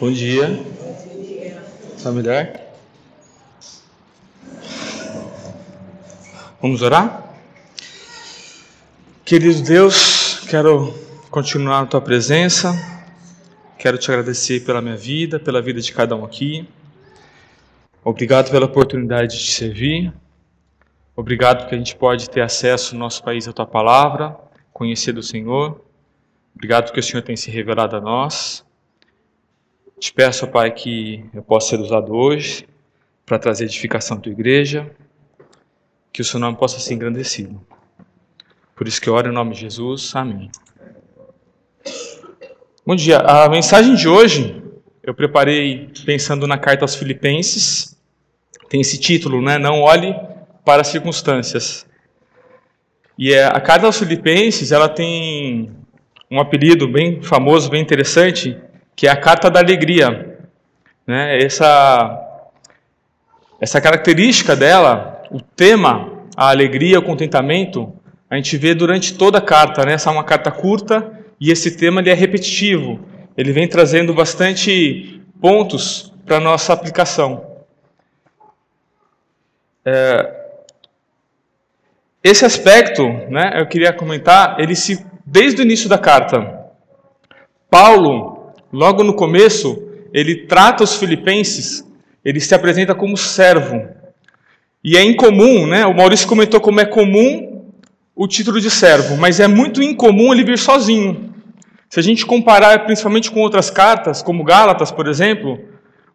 Bom dia. Está melhor? Vamos orar? Querido Deus, quero continuar na tua presença. Quero te agradecer pela minha vida, pela vida de cada um aqui. Obrigado pela oportunidade de te servir. Obrigado porque a gente pode ter acesso no nosso país à tua palavra, conhecer do Senhor. Obrigado porque o Senhor tem se revelado a nós. Te peço, Pai, que eu possa ser usado hoje para trazer edificação à tua igreja, que o seu nome possa ser engrandecido. Por isso que eu oro em nome de Jesus. Amém. Bom dia. A mensagem de hoje eu preparei pensando na carta aos Filipenses. Tem esse título, né? Não olhe para as circunstâncias. E é, a carta aos Filipenses, ela tem um apelido bem famoso, bem interessante, que é a carta da alegria. Né? Essa, essa característica dela, o tema, a alegria, o contentamento, a gente vê durante toda a carta. Né? Essa é uma carta curta e esse tema ele é repetitivo. Ele vem trazendo bastante pontos para a nossa aplicação. É, esse aspecto, né, eu queria comentar, ele se desde o início da carta. Paulo, logo no começo, ele trata os filipenses, ele se apresenta como servo. E é incomum, né? O Maurício comentou como é comum o título de servo, mas é muito incomum ele vir sozinho. Se a gente comparar principalmente com outras cartas, como Gálatas, por exemplo,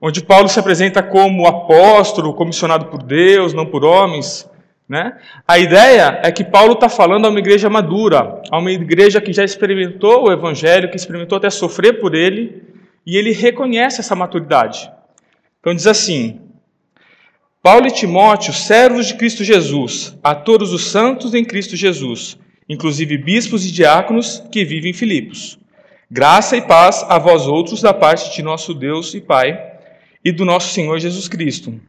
onde Paulo se apresenta como apóstolo, comissionado por Deus, não por homens, né? A ideia é que Paulo está falando a uma igreja madura, a uma igreja que já experimentou o Evangelho, que experimentou até sofrer por ele, e ele reconhece essa maturidade. Então diz assim: Paulo e Timóteo, servos de Cristo Jesus, a todos os santos em Cristo Jesus, inclusive bispos e diáconos que vivem em Filipos. Graça e paz a vós outros da parte de nosso Deus e Pai e do nosso Senhor Jesus Cristo.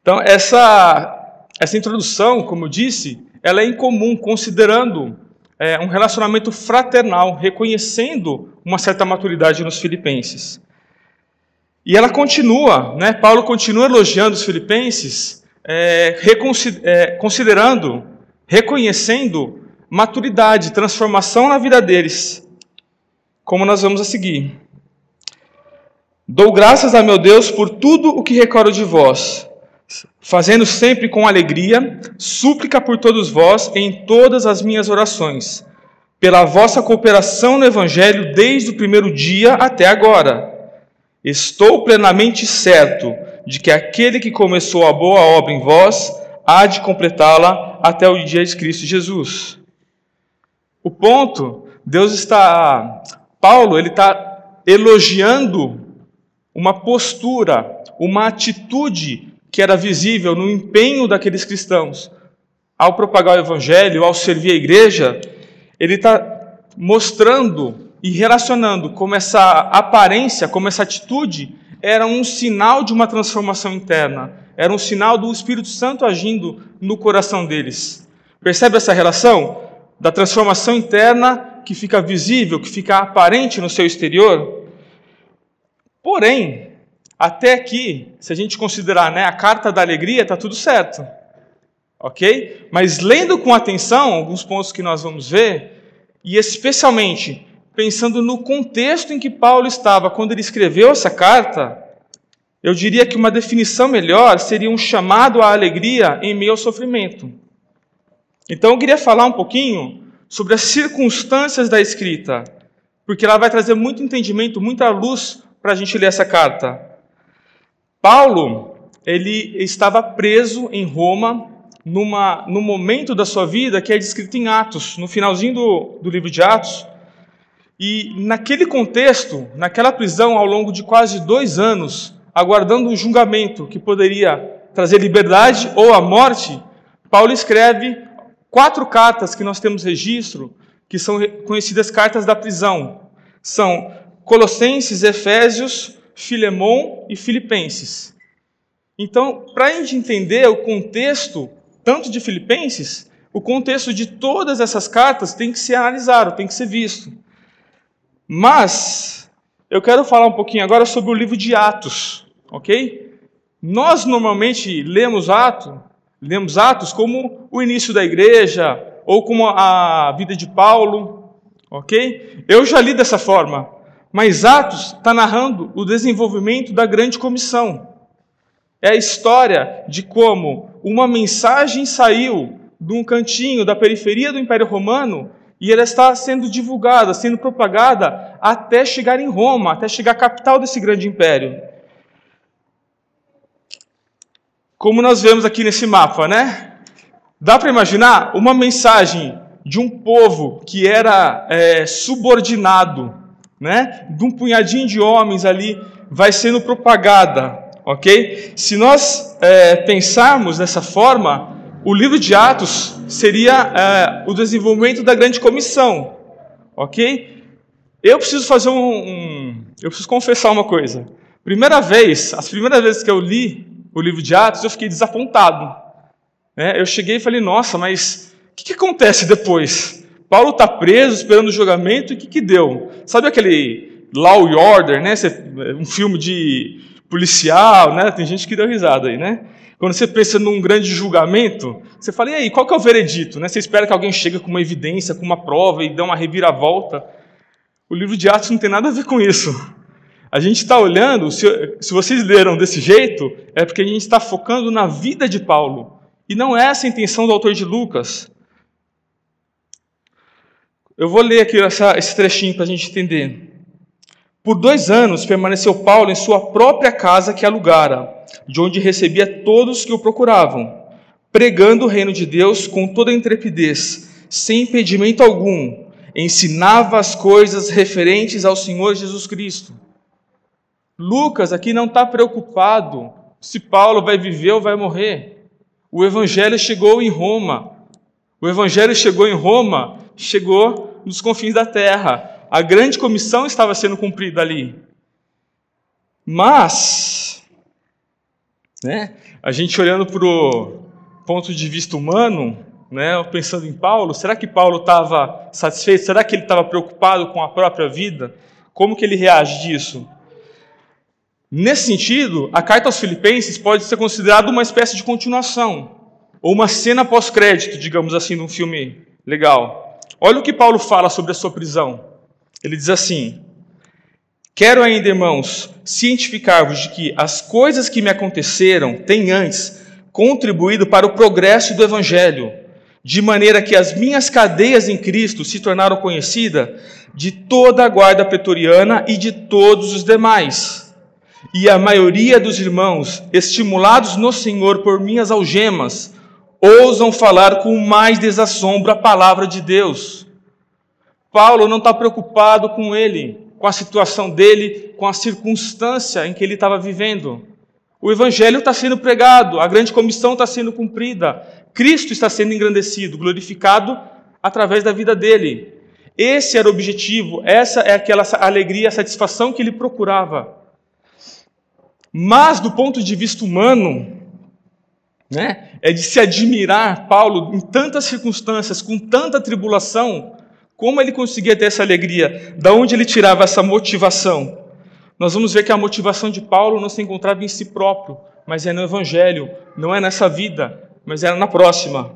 Então, essa essa introdução, como eu disse, ela é incomum, considerando é, um relacionamento fraternal, reconhecendo uma certa maturidade nos filipenses. E ela continua, né? Paulo continua elogiando os filipenses, é, é, considerando, reconhecendo maturidade, transformação na vida deles, como nós vamos a seguir. Dou graças a meu Deus por tudo o que recordo de vós fazendo sempre com alegria, súplica por todos vós em todas as minhas orações, pela vossa cooperação no Evangelho desde o primeiro dia até agora. Estou plenamente certo de que aquele que começou a boa obra em vós há de completá-la até o dia de Cristo Jesus. O ponto, Deus está, Paulo, ele está elogiando uma postura, uma atitude que era visível no empenho daqueles cristãos ao propagar o evangelho, ao servir a igreja, ele está mostrando e relacionando como essa aparência, como essa atitude era um sinal de uma transformação interna, era um sinal do Espírito Santo agindo no coração deles. Percebe essa relação da transformação interna que fica visível, que fica aparente no seu exterior? Porém, até aqui, se a gente considerar né, a carta da alegria, está tudo certo. Ok? Mas lendo com atenção alguns pontos que nós vamos ver, e especialmente pensando no contexto em que Paulo estava quando ele escreveu essa carta, eu diria que uma definição melhor seria um chamado à alegria em meio ao sofrimento. Então eu queria falar um pouquinho sobre as circunstâncias da escrita, porque ela vai trazer muito entendimento, muita luz para a gente ler essa carta. Paulo, ele estava preso em Roma numa, no momento da sua vida que é descrito em Atos, no finalzinho do, do livro de Atos. E naquele contexto, naquela prisão ao longo de quase dois anos, aguardando um julgamento que poderia trazer liberdade ou a morte, Paulo escreve quatro cartas que nós temos registro, que são conhecidas cartas da prisão. São Colossenses, Efésios, Filemon e Filipenses. Então, para a gente entender o contexto, tanto de Filipenses, o contexto de todas essas cartas tem que ser analisado, tem que ser visto. Mas eu quero falar um pouquinho agora sobre o livro de Atos, ok? Nós normalmente lemos Atos, lemos Atos como o início da igreja ou como a vida de Paulo, ok? Eu já li dessa forma, mas Atos está narrando o desenvolvimento da grande comissão. É a história de como uma mensagem saiu de um cantinho da periferia do Império Romano e ela está sendo divulgada, sendo propagada até chegar em Roma, até chegar à capital desse grande império. Como nós vemos aqui nesse mapa, né? Dá para imaginar uma mensagem de um povo que era é, subordinado, né? De um punhadinho de homens ali, vai sendo propagada, ok? Se nós é, pensarmos dessa forma, o livro de Atos seria é, o desenvolvimento da grande comissão, ok? Eu preciso fazer um, um, eu preciso confessar uma coisa. Primeira vez, as primeiras vezes que eu li o livro de Atos, eu fiquei desapontado. Né? Eu cheguei e falei, nossa, mas o que, que acontece depois? Paulo está preso, esperando o julgamento, e o que, que deu? Sabe aquele Law and Order, né? um filme de policial, né? Tem gente que deu risada aí, né? Quando você pensa num grande julgamento, você fala, e aí, qual que é o veredito? Né? Você espera que alguém chegue com uma evidência, com uma prova e dê uma reviravolta. O livro de Atos não tem nada a ver com isso. A gente está olhando, se, se vocês leram desse jeito, é porque a gente está focando na vida de Paulo. E não é essa a intenção do autor de Lucas. Eu vou ler aqui essa, esse trechinho para a gente entender. Por dois anos permaneceu Paulo em sua própria casa que alugara, de onde recebia todos que o procuravam, pregando o reino de Deus com toda intrepidez, sem impedimento algum, ensinava as coisas referentes ao Senhor Jesus Cristo. Lucas aqui não está preocupado se Paulo vai viver ou vai morrer. O evangelho chegou em Roma. O evangelho chegou em Roma, chegou nos confins da terra a grande comissão estava sendo cumprida ali. Mas, né, a gente olhando para o ponto de vista humano, né, pensando em Paulo, será que Paulo estava satisfeito? Será que ele estava preocupado com a própria vida? Como que ele reage disso? Nesse sentido, a carta aos Filipenses pode ser considerada uma espécie de continuação, ou uma cena pós-crédito, digamos assim, de um filme legal. Olha o que Paulo fala sobre a sua prisão. Ele diz assim: Quero ainda, irmãos, cientificar-vos de que as coisas que me aconteceram têm antes contribuído para o progresso do Evangelho, de maneira que as minhas cadeias em Cristo se tornaram conhecidas de toda a guarda pretoriana e de todos os demais. E a maioria dos irmãos, estimulados no Senhor por minhas algemas, ousam falar com mais desassombro a palavra de Deus Paulo não está preocupado com ele, com a situação dele, com a circunstância em que ele estava vivendo. O evangelho está sendo pregado, a grande comissão está sendo cumprida, Cristo está sendo engrandecido, glorificado através da vida dele. Esse era o objetivo, essa é aquela alegria, satisfação que ele procurava. Mas, do ponto de vista humano, né, é de se admirar Paulo em tantas circunstâncias, com tanta tribulação, como ele conseguia ter essa alegria? Da onde ele tirava essa motivação? Nós vamos ver que a motivação de Paulo não se encontrava em si próprio, mas é no Evangelho, não é nessa vida, mas era na próxima.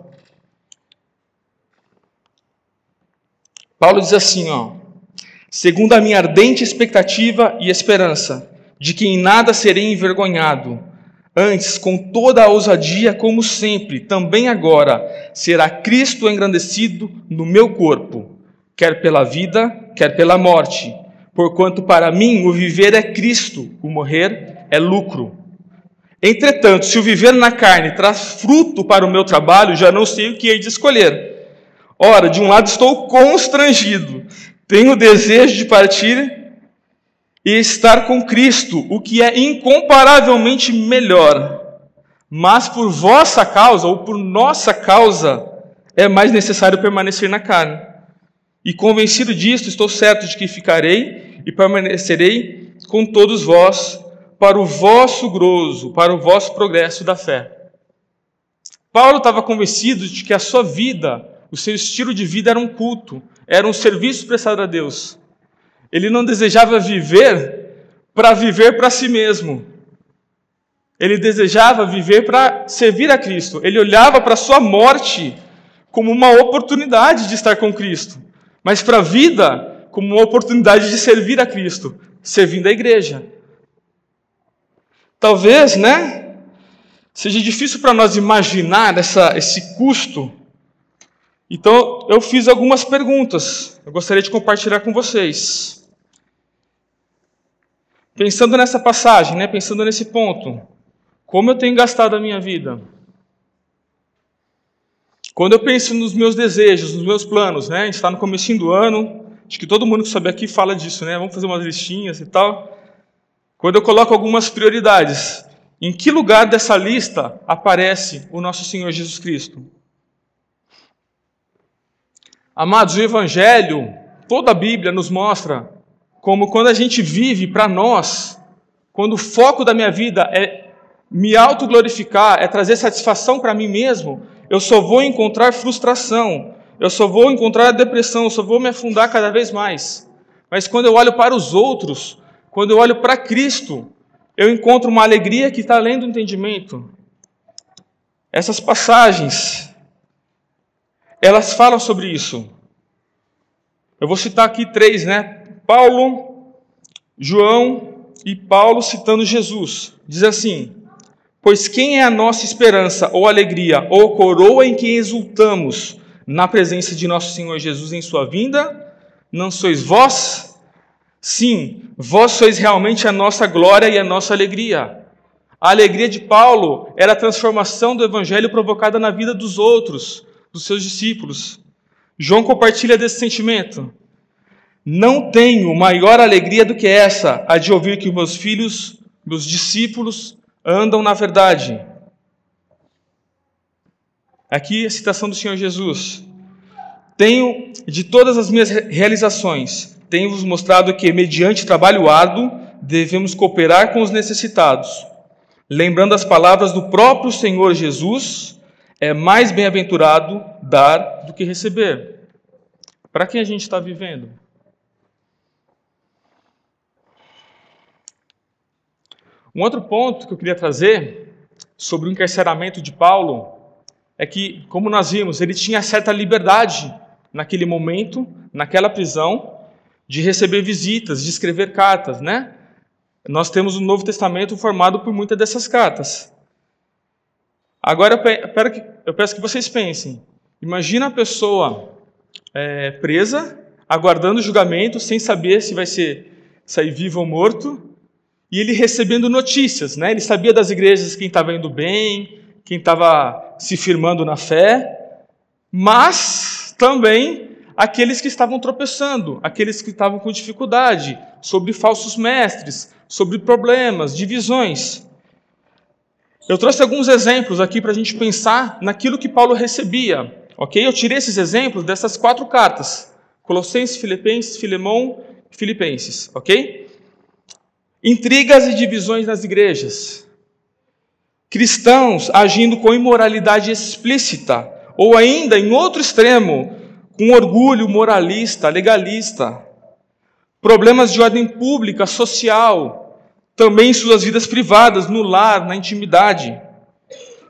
Paulo diz assim, ó: segundo a minha ardente expectativa e esperança, de que em nada serei envergonhado, antes, com toda a ousadia, como sempre, também agora, será Cristo engrandecido no meu corpo quer pela vida, quer pela morte. Porquanto para mim o viver é Cristo, o morrer é lucro. Entretanto, se o viver na carne traz fruto para o meu trabalho, já não sei o que hei de escolher. Ora, de um lado estou constrangido, tenho desejo de partir e estar com Cristo, o que é incomparavelmente melhor. Mas por vossa causa, ou por nossa causa, é mais necessário permanecer na carne. E convencido disto, estou certo de que ficarei e permanecerei com todos vós para o vosso grosso, para o vosso progresso da fé. Paulo estava convencido de que a sua vida, o seu estilo de vida era um culto, era um serviço prestado a Deus. Ele não desejava viver para viver para si mesmo. Ele desejava viver para servir a Cristo. Ele olhava para sua morte como uma oportunidade de estar com Cristo, mas para a vida como uma oportunidade de servir a Cristo, servindo a igreja. Talvez, né? Seja difícil para nós imaginar essa, esse custo. Então, eu fiz algumas perguntas. Eu gostaria de compartilhar com vocês. Pensando nessa passagem, né? Pensando nesse ponto, como eu tenho gastado a minha vida? Quando eu penso nos meus desejos, nos meus planos, né? A gente está no começo do ano, acho que todo mundo que sobe aqui fala disso, né? Vamos fazer umas listinhas e tal. Quando eu coloco algumas prioridades, em que lugar dessa lista aparece o nosso Senhor Jesus Cristo? Amados, o Evangelho, toda a Bíblia nos mostra como quando a gente vive para nós, quando o foco da minha vida é me autoglorificar, é trazer satisfação para mim mesmo, eu só vou encontrar frustração, eu só vou encontrar depressão, eu só vou me afundar cada vez mais. Mas quando eu olho para os outros, quando eu olho para Cristo, eu encontro uma alegria que está além do entendimento. Essas passagens, elas falam sobre isso. Eu vou citar aqui três, né? Paulo, João e Paulo citando Jesus. Diz assim: Pois quem é a nossa esperança, ou alegria, ou coroa em que exultamos na presença de nosso Senhor Jesus em sua vinda? Não sois vós? Sim, vós sois realmente a nossa glória e a nossa alegria. A alegria de Paulo era a transformação do evangelho provocada na vida dos outros, dos seus discípulos. João compartilha desse sentimento. Não tenho maior alegria do que essa, a de ouvir que meus filhos, meus discípulos, andam na verdade. Aqui a citação do Senhor Jesus. Tenho de todas as minhas realizações, tenho-vos mostrado que, mediante trabalho árduo, devemos cooperar com os necessitados. Lembrando as palavras do próprio Senhor Jesus, é mais bem-aventurado dar do que receber. Para quem a gente está vivendo? Um outro ponto que eu queria trazer sobre o encarceramento de Paulo é que, como nós vimos, ele tinha certa liberdade naquele momento, naquela prisão, de receber visitas, de escrever cartas, né? Nós temos o Novo Testamento formado por muitas dessas cartas. Agora eu peço que vocês pensem. Imagina a pessoa é, presa, aguardando julgamento, sem saber se vai ser sair vivo ou morto, e ele recebendo notícias, né? Ele sabia das igrejas quem estava indo bem, quem estava se firmando na fé, mas também aqueles que estavam tropeçando, aqueles que estavam com dificuldade, sobre falsos mestres, sobre problemas, divisões. Eu trouxe alguns exemplos aqui para a gente pensar naquilo que Paulo recebia, ok? Eu tirei esses exemplos dessas quatro cartas: Colossenses, Filipenses, Filemão Filipenses, ok? Intrigas e divisões nas igrejas. Cristãos agindo com imoralidade explícita, ou ainda, em outro extremo, com orgulho moralista, legalista, problemas de ordem pública, social, também em suas vidas privadas, no lar, na intimidade.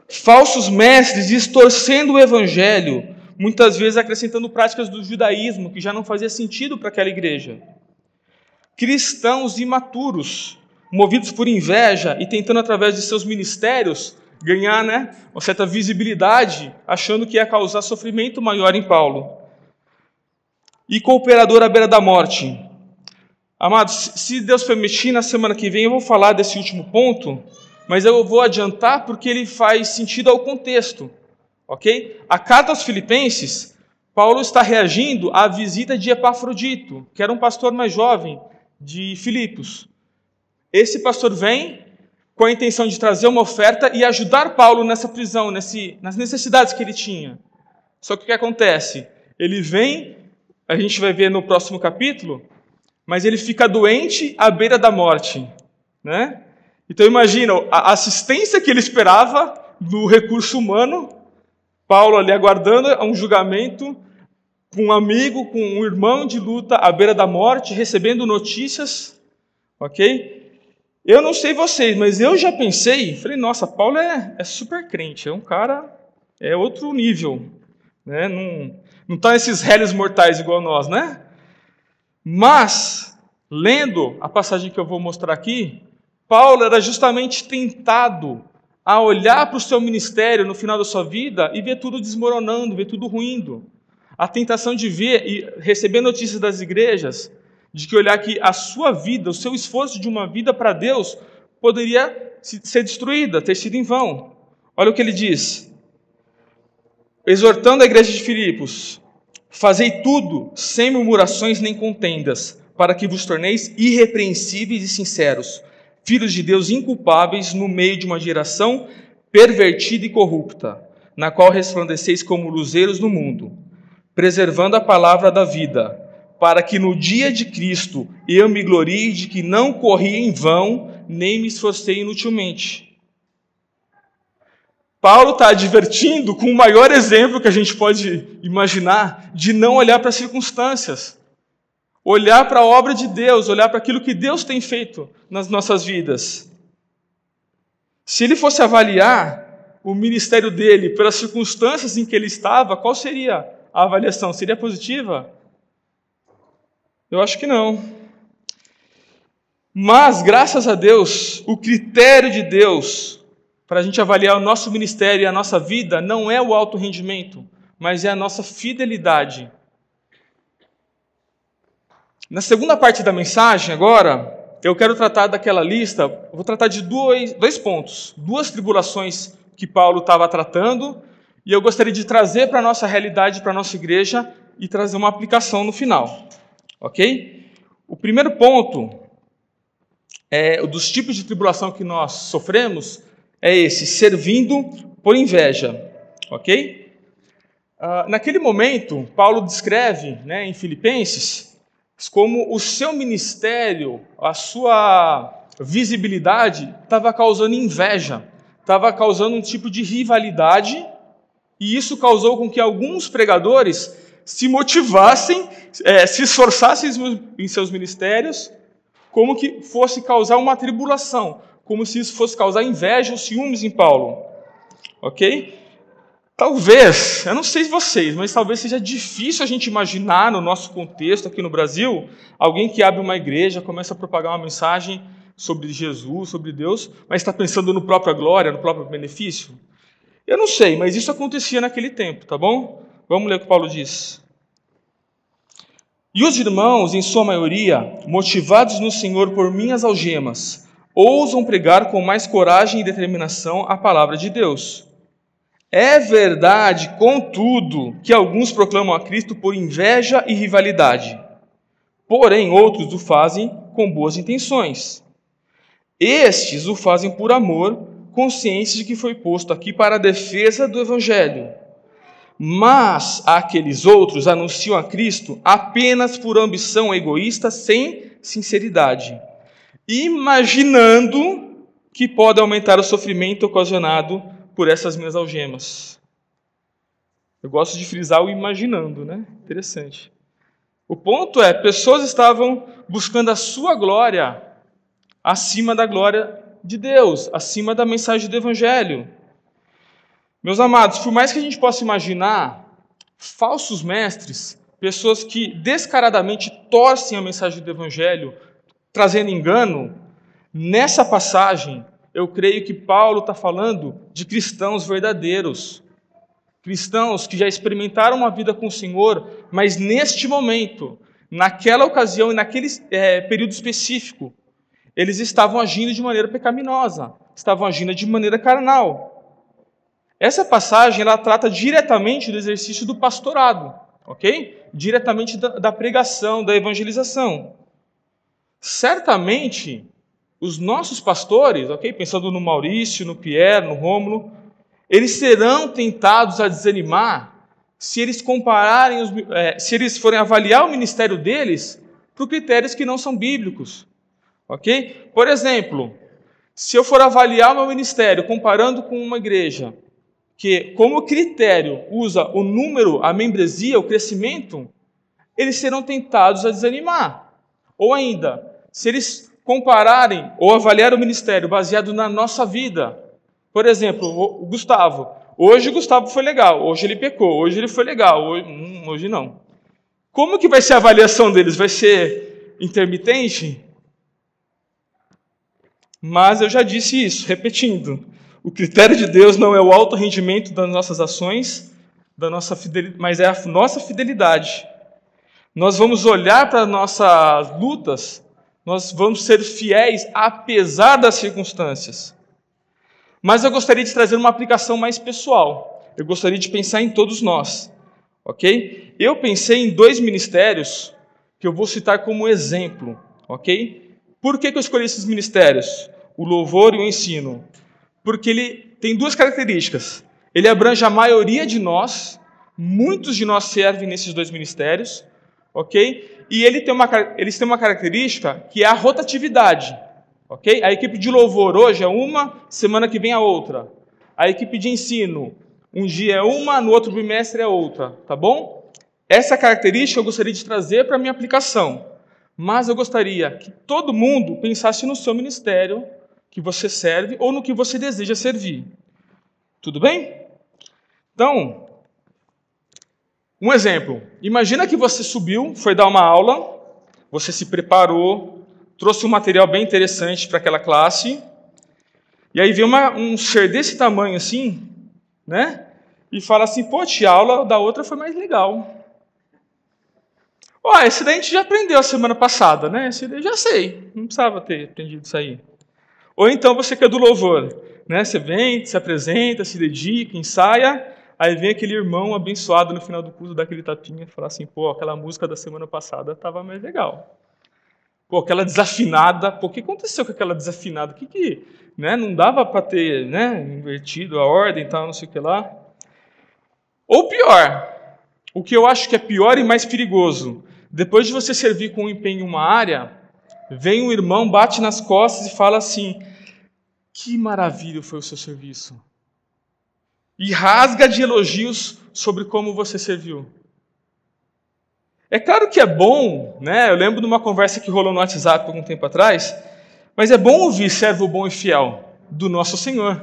Falsos mestres distorcendo o evangelho, muitas vezes acrescentando práticas do judaísmo que já não fazia sentido para aquela igreja. Cristãos imaturos, movidos por inveja e tentando através de seus ministérios ganhar, né, uma certa visibilidade, achando que ia causar sofrimento maior em Paulo e cooperador à beira da morte. Amados, se Deus permitir, na semana que vem eu vou falar desse último ponto, mas eu vou adiantar porque ele faz sentido ao contexto, ok? A carta aos Filipenses, Paulo está reagindo à visita de Epafrodito, que era um pastor mais jovem de Filipos. Esse pastor vem com a intenção de trazer uma oferta e ajudar Paulo nessa prisão, nesse, nas necessidades que ele tinha. Só que o que acontece? Ele vem a gente vai ver no próximo capítulo, mas ele fica doente à beira da morte, né? Então imagina a assistência que ele esperava do recurso humano, Paulo ali aguardando um julgamento, com um amigo, com um irmão de luta à beira da morte, recebendo notícias, ok? Eu não sei vocês, mas eu já pensei, falei, nossa, Paulo é, é super crente, é um cara, é outro nível, né? Não, não nesses réis mortais igual nós, né? Mas, lendo a passagem que eu vou mostrar aqui, Paulo era justamente tentado a olhar para o seu ministério no final da sua vida e ver tudo desmoronando, ver tudo ruindo. A tentação de ver e receber notícias das igrejas, de que olhar que a sua vida, o seu esforço de uma vida para Deus, poderia ser destruída, ter sido em vão. Olha o que ele diz. Exortando a igreja de Filipos: Fazei tudo sem murmurações nem contendas, para que vos torneis irrepreensíveis e sinceros filhos de Deus inculpáveis no meio de uma geração pervertida e corrupta, na qual resplandeceis como luzeiros no mundo, preservando a palavra da vida, para que no dia de Cristo eu me glorie de que não corri em vão, nem me esforcei inutilmente. Paulo está advertindo com o maior exemplo que a gente pode imaginar de não olhar para as circunstâncias olhar para a obra de Deus, olhar para aquilo que Deus tem feito nas nossas vidas. Se ele fosse avaliar o ministério dele pelas circunstâncias em que ele estava, qual seria a avaliação? Seria positiva? Eu acho que não. Mas, graças a Deus, o critério de Deus para a gente avaliar o nosso ministério e a nossa vida não é o alto rendimento, mas é a nossa fidelidade na segunda parte da mensagem, agora, eu quero tratar daquela lista, vou tratar de dois, dois pontos, duas tribulações que Paulo estava tratando, e eu gostaria de trazer para a nossa realidade, para a nossa igreja, e trazer uma aplicação no final. Ok? O primeiro ponto é, dos tipos de tribulação que nós sofremos é esse, servindo por inveja. Ok? Uh, naquele momento, Paulo descreve né, em Filipenses como o seu ministério, a sua visibilidade estava causando inveja, estava causando um tipo de rivalidade, e isso causou com que alguns pregadores se motivassem, é, se esforçassem em seus ministérios, como que fosse causar uma tribulação, como se isso fosse causar inveja ou ciúmes em Paulo. Ok? Talvez, eu não sei vocês, mas talvez seja difícil a gente imaginar no nosso contexto aqui no Brasil, alguém que abre uma igreja, começa a propagar uma mensagem sobre Jesus, sobre Deus, mas está pensando no própria glória, no próprio benefício. Eu não sei, mas isso acontecia naquele tempo, tá bom? Vamos ler o que Paulo diz. E os irmãos, em sua maioria, motivados no Senhor por minhas algemas, ousam pregar com mais coragem e determinação a palavra de Deus é verdade, contudo, que alguns proclamam a Cristo por inveja e rivalidade, porém outros o fazem com boas intenções. Estes o fazem por amor, conscientes de que foi posto aqui para a defesa do Evangelho. Mas aqueles outros anunciam a Cristo apenas por ambição egoísta, sem sinceridade, imaginando que pode aumentar o sofrimento ocasionado por essas minhas algemas. Eu gosto de frisar o imaginando, né? Interessante. O ponto é, pessoas estavam buscando a sua glória acima da glória de Deus, acima da mensagem do Evangelho. Meus amados, por mais que a gente possa imaginar falsos mestres, pessoas que descaradamente torcem a mensagem do Evangelho, trazendo engano, nessa passagem eu creio que Paulo está falando de cristãos verdadeiros. Cristãos que já experimentaram uma vida com o Senhor, mas neste momento, naquela ocasião e naquele é, período específico, eles estavam agindo de maneira pecaminosa, estavam agindo de maneira carnal. Essa passagem ela trata diretamente do exercício do pastorado, ok? Diretamente da, da pregação, da evangelização. Certamente, os nossos pastores, ok? Pensando no Maurício, no Pierre, no Rômulo, eles serão tentados a desanimar se eles compararem, os, é, se eles forem avaliar o ministério deles por critérios que não são bíblicos, ok? Por exemplo, se eu for avaliar o meu ministério comparando com uma igreja que, como critério, usa o número, a membresia, o crescimento, eles serão tentados a desanimar. Ou ainda, se eles compararem ou avaliar o ministério baseado na nossa vida, por exemplo, o Gustavo. Hoje o Gustavo foi legal, hoje ele pecou, hoje ele foi legal, hoje, hum, hoje não. Como que vai ser a avaliação deles? Vai ser intermitente? Mas eu já disse isso, repetindo. O critério de Deus não é o alto rendimento das nossas ações, da nossa mas é a nossa fidelidade. Nós vamos olhar para nossas lutas, nós vamos ser fiéis apesar das circunstâncias. Mas eu gostaria de trazer uma aplicação mais pessoal. Eu gostaria de pensar em todos nós, ok? Eu pensei em dois ministérios que eu vou citar como exemplo, ok? Por que, que eu escolhi esses ministérios? O louvor e o ensino porque ele tem duas características. Ele abrange a maioria de nós, muitos de nós servem nesses dois ministérios, ok? E ele tem uma, eles têm uma característica que é a rotatividade, ok? A equipe de louvor hoje é uma, semana que vem é outra. A equipe de ensino, um dia é uma, no outro bimestre é outra, tá bom? Essa característica eu gostaria de trazer para a minha aplicação, mas eu gostaria que todo mundo pensasse no seu ministério que você serve ou no que você deseja servir. Tudo bem? Então, um exemplo. Imagina que você subiu, foi dar uma aula, você se preparou, trouxe um material bem interessante para aquela classe, e aí vem uma, um ser desse tamanho assim, né? E fala assim, pô, a aula da outra foi mais legal. Ó, esse daí a gente já aprendeu a semana passada, né? Esse daí já sei, não precisava ter aprendido isso aí. Ou então você que é do louvor, né? Você vem, se apresenta, se dedica, ensaia, aí vem aquele irmão abençoado no final do curso, dá aquele tapinha e fala assim, pô, aquela música da semana passada estava mais legal. Pô, aquela desafinada, pô, o que aconteceu com aquela desafinada? O que que, né? Não dava para ter, né, invertido a ordem e tal, não sei o que lá. Ou pior, o que eu acho que é pior e mais perigoso, depois de você servir com empenho uma área, vem um irmão, bate nas costas e fala assim: que maravilha foi o seu serviço. E rasga de elogios sobre como você serviu. É claro que é bom, né? Eu lembro de uma conversa que rolou no WhatsApp algum tempo atrás, mas é bom ouvir servo bom e fiel do nosso Senhor.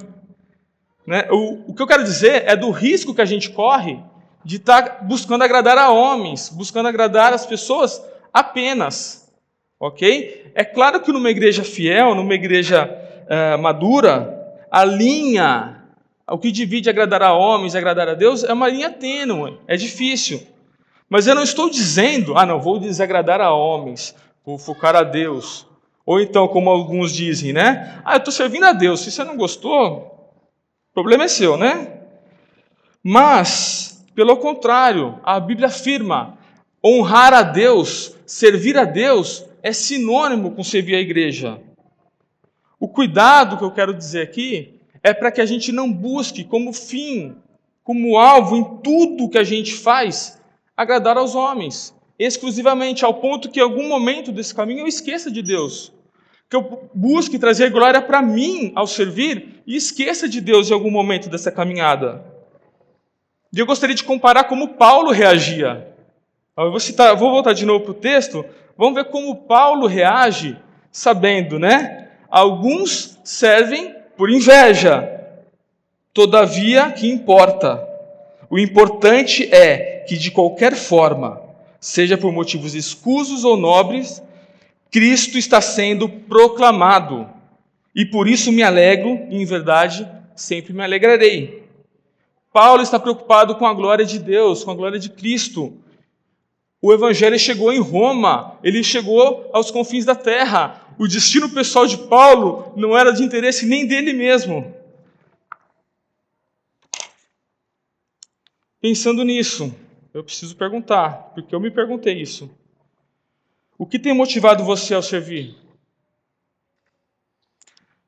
Né? O, o que eu quero dizer é do risco que a gente corre de estar tá buscando agradar a homens, buscando agradar as pessoas apenas. Ok? É claro que numa igreja fiel, numa igreja uh, madura, a linha, o que divide agradar a homens e agradar a Deus, é uma linha tênue, é difícil. Mas eu não estou dizendo, ah, não, vou desagradar a homens, vou focar a Deus. Ou então, como alguns dizem, né? Ah, eu estou servindo a Deus, se você não gostou, o problema é seu, né? Mas, pelo contrário, a Bíblia afirma: honrar a Deus, servir a Deus, é sinônimo com servir a igreja. O cuidado que eu quero dizer aqui é para que a gente não busque como fim, como alvo em tudo que a gente faz, agradar aos homens, exclusivamente, ao ponto que em algum momento desse caminho eu esqueça de Deus. Que eu busque trazer glória para mim ao servir e esqueça de Deus em algum momento dessa caminhada. E eu gostaria de comparar como Paulo reagia. Eu vou, citar, vou voltar de novo para o texto, vamos ver como Paulo reage, sabendo, né? Alguns servem por inveja. Todavia, que importa? O importante é que, de qualquer forma, seja por motivos escusos ou nobres, Cristo está sendo proclamado. E por isso me alegro, e em verdade sempre me alegrarei. Paulo está preocupado com a glória de Deus, com a glória de Cristo. O evangelho chegou em Roma, ele chegou aos confins da terra. O destino pessoal de Paulo não era de interesse nem dele mesmo. Pensando nisso, eu preciso perguntar, porque eu me perguntei isso. O que tem motivado você ao servir?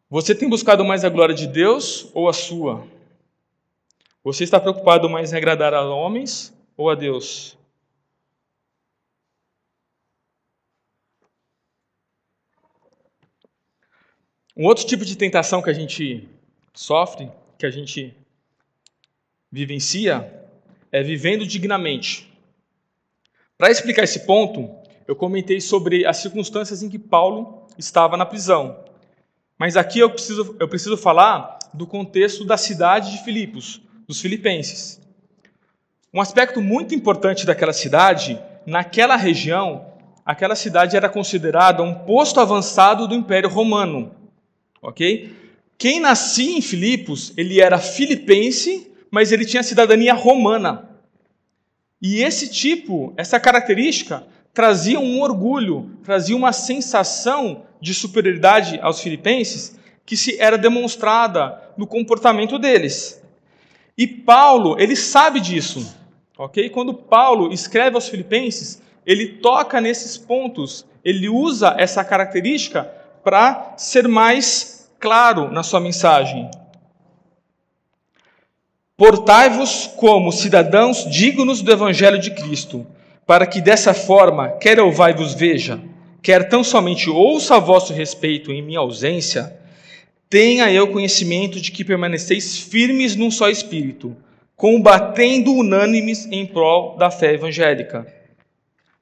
Você tem buscado mais a glória de Deus ou a sua? Você está preocupado mais em agradar a homens ou a Deus? Um outro tipo de tentação que a gente sofre, que a gente vivencia é vivendo dignamente. Para explicar esse ponto, eu comentei sobre as circunstâncias em que Paulo estava na prisão. Mas aqui eu preciso, eu preciso falar do contexto da cidade de Filipos, dos filipenses. Um aspecto muito importante daquela cidade, naquela região, aquela cidade era considerada um posto avançado do Império Romano. Ok? Quem nascia em Filipos, ele era filipense, mas ele tinha cidadania romana. E esse tipo, essa característica, trazia um orgulho, trazia uma sensação de superioridade aos filipenses que se era demonstrada no comportamento deles. E Paulo, ele sabe disso. OK? Quando Paulo escreve aos filipenses, ele toca nesses pontos, ele usa essa característica para ser mais claro na sua mensagem. Portai-vos como cidadãos dignos do Evangelho de Cristo, para que dessa forma, quer eu vai vos veja, quer tão somente ouça a vosso respeito em minha ausência, tenha eu conhecimento de que permaneceis firmes num só espírito, combatendo unânimes em prol da fé evangélica.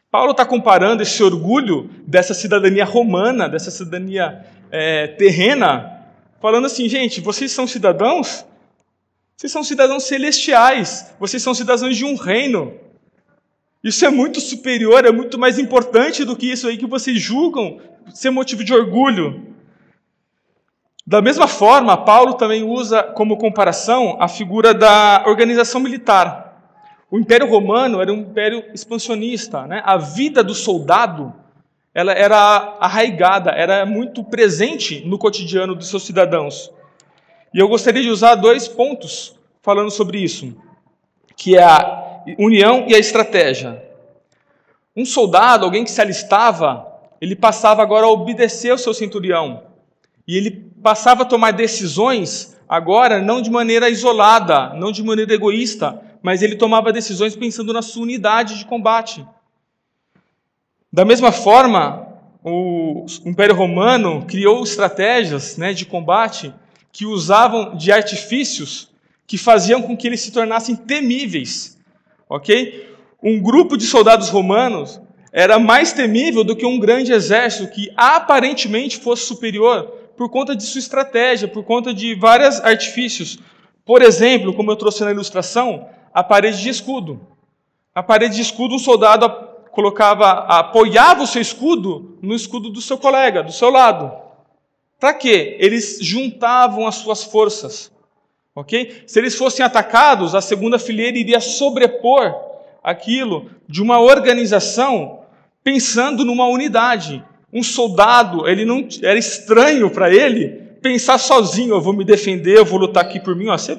Paulo está comparando esse orgulho dessa cidadania romana, dessa cidadania é, terrena, falando assim, gente, vocês são cidadãos vocês são cidadãos celestiais, vocês são cidadãos de um reino. Isso é muito superior, é muito mais importante do que isso aí que vocês julgam ser motivo de orgulho. Da mesma forma, Paulo também usa como comparação a figura da organização militar. O Império Romano era um império expansionista, né? A vida do soldado, ela era arraigada, era muito presente no cotidiano dos seus cidadãos. E eu gostaria de usar dois pontos falando sobre isso, que é a união e a estratégia. Um soldado, alguém que se alistava, ele passava agora a obedecer ao seu centurião. E ele passava a tomar decisões agora não de maneira isolada, não de maneira egoísta, mas ele tomava decisões pensando na sua unidade de combate. Da mesma forma, o Império Romano criou estratégias né, de combate que usavam de artifícios que faziam com que eles se tornassem temíveis. Ok? Um grupo de soldados romanos era mais temível do que um grande exército que aparentemente fosse superior por conta de sua estratégia, por conta de vários artifícios. Por exemplo, como eu trouxe na ilustração, a parede de escudo. A parede de escudo, um soldado colocava, apoiava o seu escudo no escudo do seu colega, do seu lado. Para quê? Eles juntavam as suas forças. Ok? Se eles fossem atacados, a segunda fileira iria sobrepor aquilo de uma organização pensando numa unidade. Um soldado, ele não era estranho para ele pensar sozinho, eu vou me defender, eu vou lutar aqui por mim, ó, você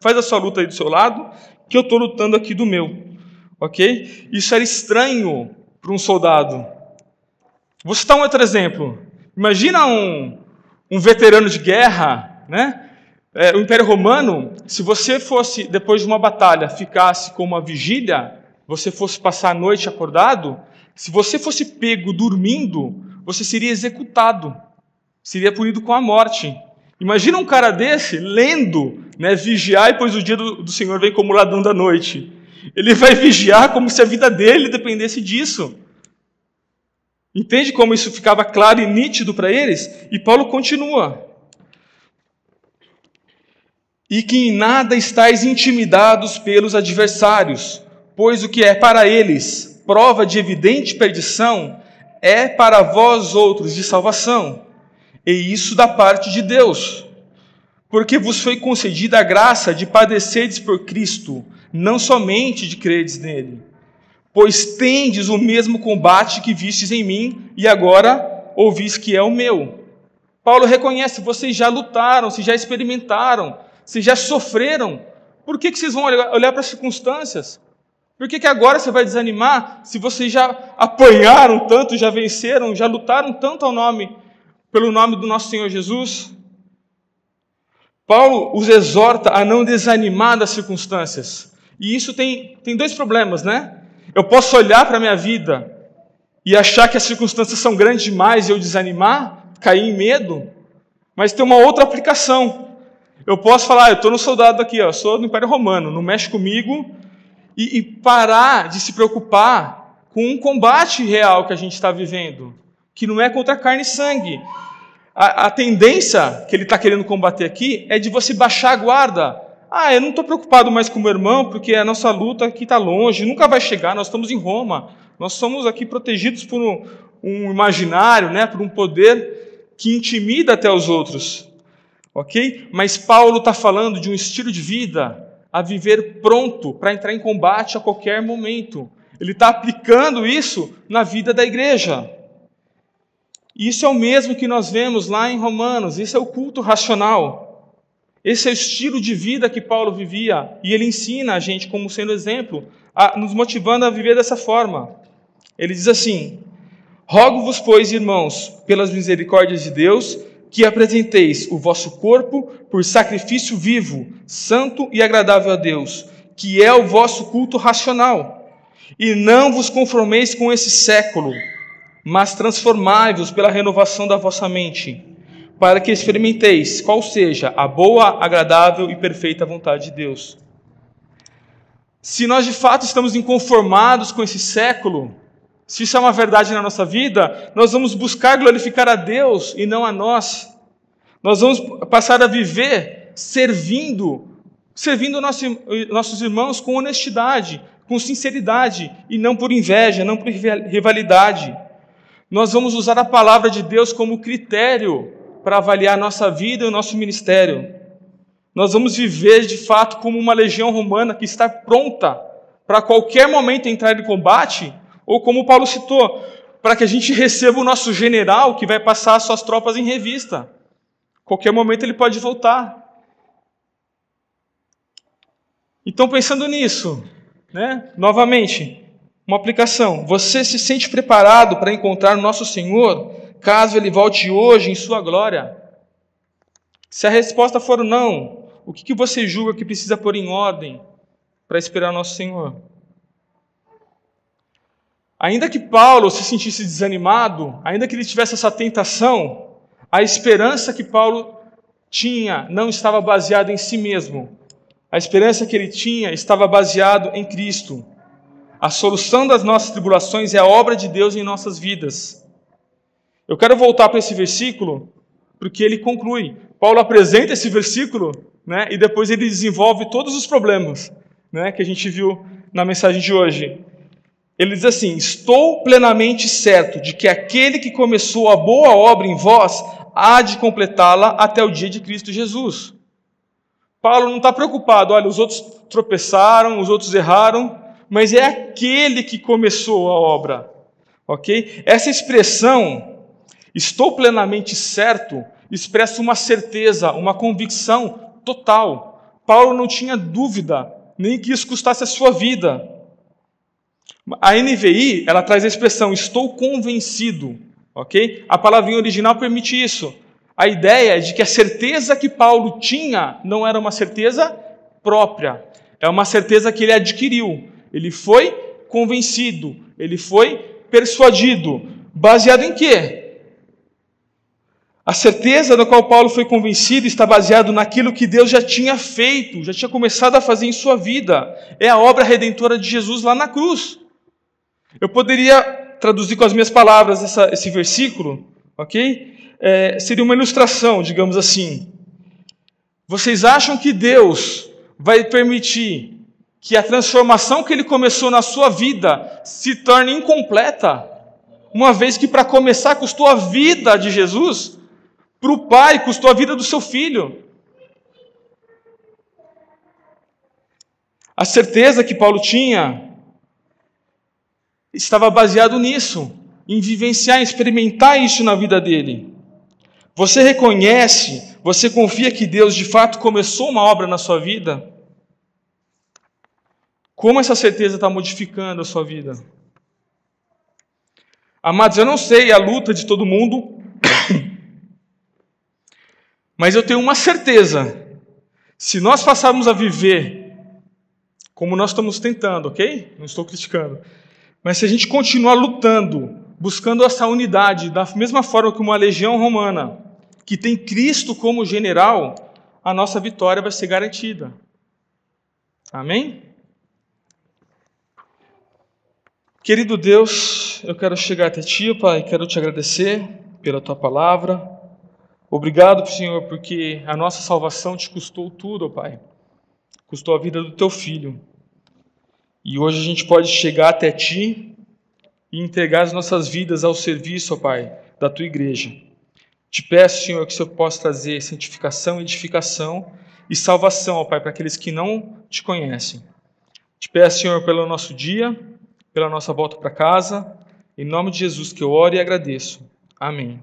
faz a sua luta aí do seu lado, que eu estou lutando aqui do meu. Ok? Isso era estranho para um soldado. Vou citar um outro exemplo. Imagina um, um veterano de guerra, né? É, o Império Romano, se você fosse, depois de uma batalha, ficasse com uma vigília, você fosse passar a noite acordado, se você fosse pego dormindo, você seria executado, seria punido com a morte. Imagina um cara desse lendo, né, vigiar, depois o dia do, do Senhor vem como ladrão da noite. Ele vai vigiar como se a vida dele dependesse disso. Entende como isso ficava claro e nítido para eles? E Paulo continua. E que em nada estáis intimidados pelos adversários, pois o que é para eles prova de evidente perdição é para vós outros de salvação, e isso da parte de Deus. Porque vos foi concedida a graça de padecerdes por Cristo, não somente de credes nele pois tendes o mesmo combate que vistes em mim e agora ouvis que é o meu. Paulo reconhece, vocês já lutaram, vocês já experimentaram, vocês já sofreram. Por que, que vocês vão olhar, olhar para as circunstâncias? Por que, que agora você vai desanimar se vocês já apanharam tanto, já venceram, já lutaram tanto ao nome, pelo nome do nosso Senhor Jesus? Paulo os exorta a não desanimar das circunstâncias. E isso tem, tem dois problemas, né? Eu posso olhar para a minha vida e achar que as circunstâncias são grandes demais e eu desanimar, cair em medo, mas tem uma outra aplicação. Eu posso falar, ah, eu estou no soldado aqui, ó, sou do Império Romano, não mexe comigo, e, e parar de se preocupar com um combate real que a gente está vivendo, que não é contra carne e sangue. A, a tendência que ele está querendo combater aqui é de você baixar a guarda. Ah, eu não estou preocupado mais com o meu irmão, porque a nossa luta aqui está longe, nunca vai chegar, nós estamos em Roma. Nós somos aqui protegidos por um, um imaginário, né, por um poder que intimida até os outros. Ok? Mas Paulo está falando de um estilo de vida a viver pronto para entrar em combate a qualquer momento. Ele está aplicando isso na vida da igreja. Isso é o mesmo que nós vemos lá em Romanos, isso é o culto racional. Esse é o estilo de vida que Paulo vivia e ele ensina a gente, como sendo exemplo, a, nos motivando a viver dessa forma. Ele diz assim: Rogo-vos, pois, irmãos, pelas misericórdias de Deus, que apresenteis o vosso corpo por sacrifício vivo, santo e agradável a Deus, que é o vosso culto racional. E não vos conformeis com esse século, mas transformai-vos pela renovação da vossa mente, para que experimenteis qual seja a boa, agradável e perfeita vontade de Deus. Se nós de fato estamos inconformados com esse século, se isso é uma verdade na nossa vida, nós vamos buscar glorificar a Deus e não a nós. Nós vamos passar a viver servindo, servindo nosso, nossos irmãos com honestidade, com sinceridade e não por inveja, não por rivalidade. Nós vamos usar a palavra de Deus como critério para avaliar nossa vida e o nosso ministério. Nós vamos viver de fato como uma legião romana que está pronta para qualquer momento entrar em combate ou como Paulo citou, para que a gente receba o nosso general que vai passar suas tropas em revista. Qualquer momento ele pode voltar. Então, pensando nisso, né, novamente, uma aplicação. Você se sente preparado para encontrar o nosso Senhor, caso ele volte hoje em sua glória? Se a resposta for não, o que você julga que precisa pôr em ordem para esperar o nosso Senhor? Ainda que Paulo se sentisse desanimado, ainda que ele tivesse essa tentação, a esperança que Paulo tinha não estava baseada em si mesmo. A esperança que ele tinha estava baseado em Cristo. A solução das nossas tribulações é a obra de Deus em nossas vidas. Eu quero voltar para esse versículo, porque ele conclui. Paulo apresenta esse versículo, né, e depois ele desenvolve todos os problemas, né, que a gente viu na mensagem de hoje. Ele diz assim: Estou plenamente certo de que aquele que começou a boa obra em vós há de completá-la até o dia de Cristo Jesus. Paulo não está preocupado, olha, os outros tropeçaram, os outros erraram, mas é aquele que começou a obra. Ok? Essa expressão, estou plenamente certo, expressa uma certeza, uma convicção total. Paulo não tinha dúvida, nem que isso custasse a sua vida. A NVI, ela traz a expressão estou convencido, ok? A palavrinha original permite isso. A ideia é de que a certeza que Paulo tinha não era uma certeza própria, é uma certeza que ele adquiriu. Ele foi convencido, ele foi persuadido. Baseado em quê? A certeza da qual Paulo foi convencido está baseado naquilo que Deus já tinha feito, já tinha começado a fazer em sua vida. É a obra redentora de Jesus lá na cruz. Eu poderia traduzir com as minhas palavras essa, esse versículo, ok? É, seria uma ilustração, digamos assim. Vocês acham que Deus vai permitir que a transformação que Ele começou na sua vida se torne incompleta? Uma vez que para começar custou a vida de Jesus, para o Pai custou a vida do seu filho. A certeza que Paulo tinha estava baseado nisso, em vivenciar, experimentar isso na vida dele. Você reconhece, você confia que Deus de fato começou uma obra na sua vida? Como essa certeza está modificando a sua vida? Amados, eu não sei a luta de todo mundo, mas eu tenho uma certeza: se nós passarmos a viver como nós estamos tentando, ok? Não estou criticando. Mas se a gente continuar lutando, buscando essa unidade, da mesma forma que uma legião romana, que tem Cristo como general, a nossa vitória vai ser garantida. Amém? Querido Deus, eu quero chegar até Ti, Pai, quero te agradecer pela Tua palavra. Obrigado, Senhor, porque a nossa salvação te custou tudo, Pai. Custou a vida do Teu Filho. E hoje a gente pode chegar até Ti e entregar as nossas vidas ao serviço, Pai, da Tua igreja. Te peço, Senhor, que o Senhor possa trazer santificação, edificação e salvação, ó Pai, para aqueles que não te conhecem. Te peço, Senhor, pelo nosso dia, pela nossa volta para casa. Em nome de Jesus que eu oro e agradeço. Amém.